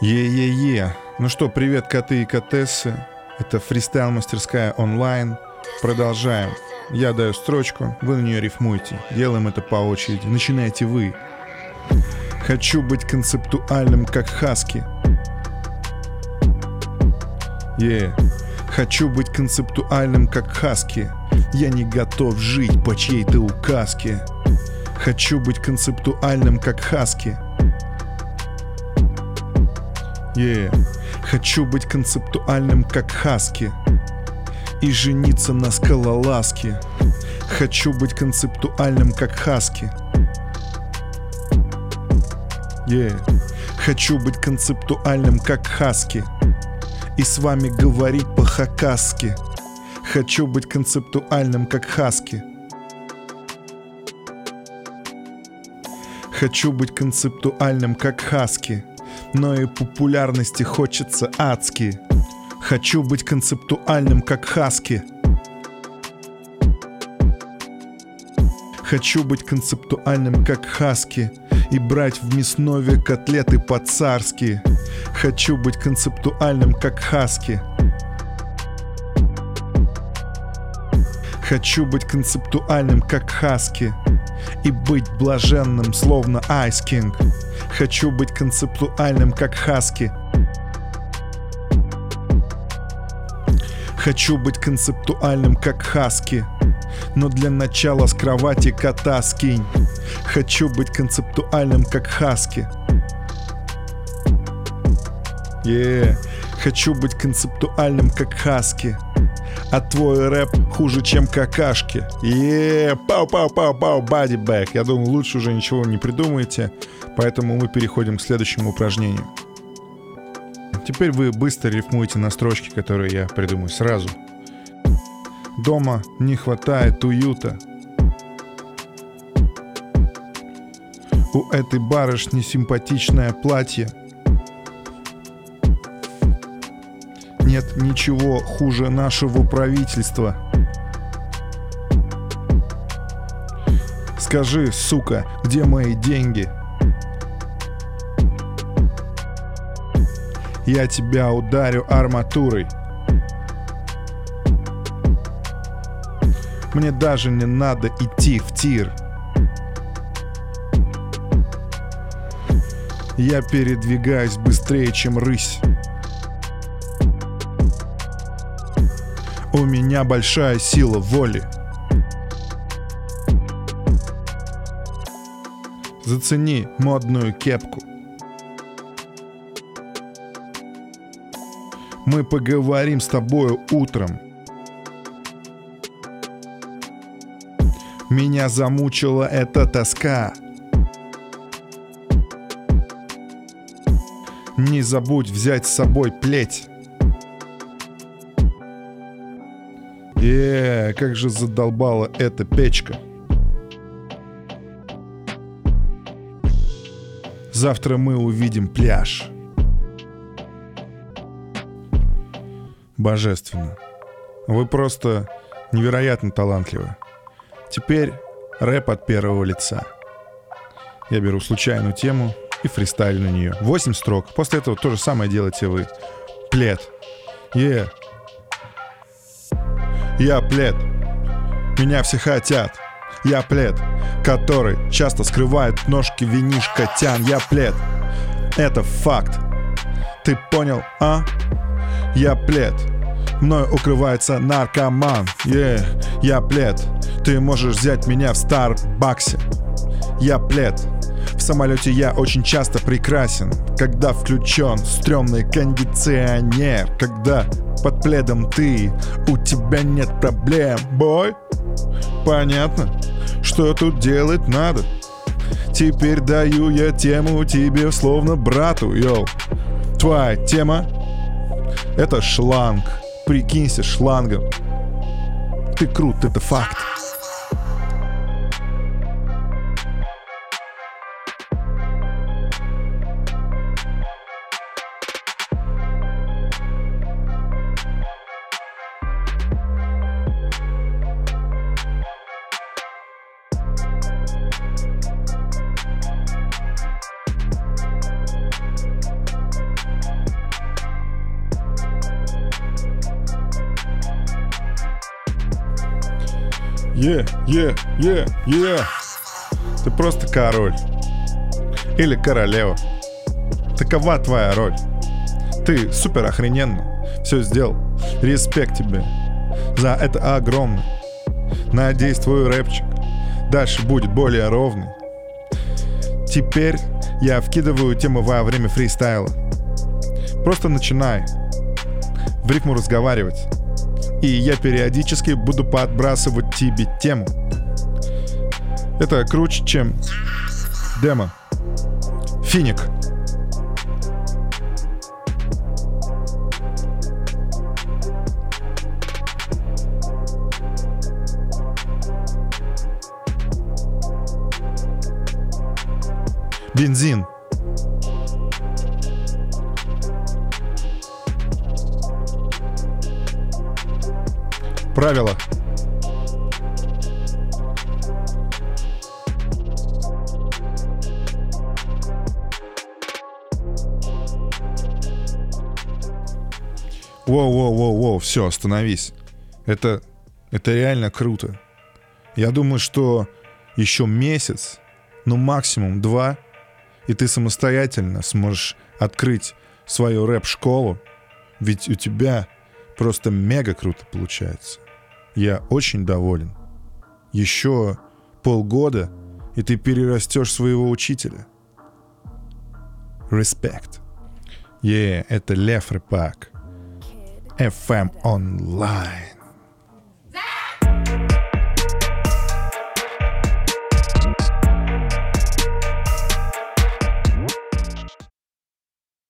Е-е-е. Ну что, привет, коты и котессы. Это фристайл-мастерская онлайн. Продолжаем. Я даю строчку, вы на нее рифмуете. Делаем это по очереди. Начинайте вы. Хочу быть концептуальным, как Хаски. Yeah. Хочу быть концептуальным, как Хаски. Я не готов жить по чьей-то указке. Хочу быть концептуальным, как Хаски. Yeah. Хочу быть концептуальным, как Хаски. И жениться на скалолазке. Хочу быть концептуальным, как Хаски. Yeah. Хочу быть концептуальным, как Хаски. И с вами говорить по-хакасски. Хочу быть концептуальным, как Хаски. Хочу быть концептуальным, как Хаски но и популярности хочется адски. Хочу быть концептуальным, как Хаски. Хочу быть концептуальным, как Хаски И брать в мяснове котлеты по-царски Хочу быть концептуальным, как Хаски Хочу быть концептуальным, как Хаски И быть блаженным, словно Айс Кинг Хочу быть концептуальным, как Хаски. Хочу быть концептуальным, как Хаски. Но для начала с кровати кота скинь. Хочу быть концептуальным, как Хаски. Yeah. Хочу быть концептуальным, как Хаски. А твой рэп хуже, чем какашки. Е, пау-пау-пау-пау, бади бэк. Я думаю, лучше уже ничего не придумаете. Поэтому мы переходим к следующему упражнению. Теперь вы быстро рифмуете на строчки, которые я придумаю сразу. Дома не хватает уюта. У этой барышни симпатичное платье. Нет ничего хуже нашего правительства. Скажи, сука, где мои деньги? я тебя ударю арматурой. Мне даже не надо идти в тир. Я передвигаюсь быстрее, чем рысь. У меня большая сила воли. Зацени модную кепку. Мы поговорим с тобою утром. Меня замучила эта тоска. Не забудь взять с собой плеть. Э, как же задолбала эта печка. Завтра мы увидим пляж. божественно. Вы просто невероятно талантливы. Теперь рэп от первого лица. Я беру случайную тему и фристайлю на нее. Восемь строк. После этого то же самое делаете вы. Плед. Yeah. Я плед. Меня все хотят. Я плед, который часто скрывает ножки винишка тян. Я плед. Это факт. Ты понял, а? Я плед. Мною укрывается наркоман yeah, Я плед Ты можешь взять меня в Старбаксе Я плед самолете я очень часто прекрасен. Когда включен стрёмный кондиционер Когда под пледом ты, у тебя нет проблем, бой. Понятно, что тут делать надо. Теперь даю я тему тебе словно брату, йоу. Твоя тема — это шланг. Прикинься шлангом. Ты крут, это факт. Е, е, е, е. Ты просто король. Или королева. Такова твоя роль. Ты супер охрененно все сделал. Респект тебе. За это огромный. Надеюсь, твой рэпчик дальше будет более ровный. Теперь я вкидываю тему во время фристайла. Просто начинай в ритму разговаривать. И я периодически буду подбрасывать тебе тему. Это круче, чем демо. Финик. Бензин. Правила. Воу-воу-воу-воу, все, остановись. Это, это реально круто. Я думаю, что еще месяц, ну максимум два, и ты самостоятельно сможешь открыть свою рэп-школу, ведь у тебя просто мега круто получается. Я очень доволен. Еще полгода, и ты перерастешь своего учителя. Респект. Е, yeah, это Лев Рэпак. FM Online.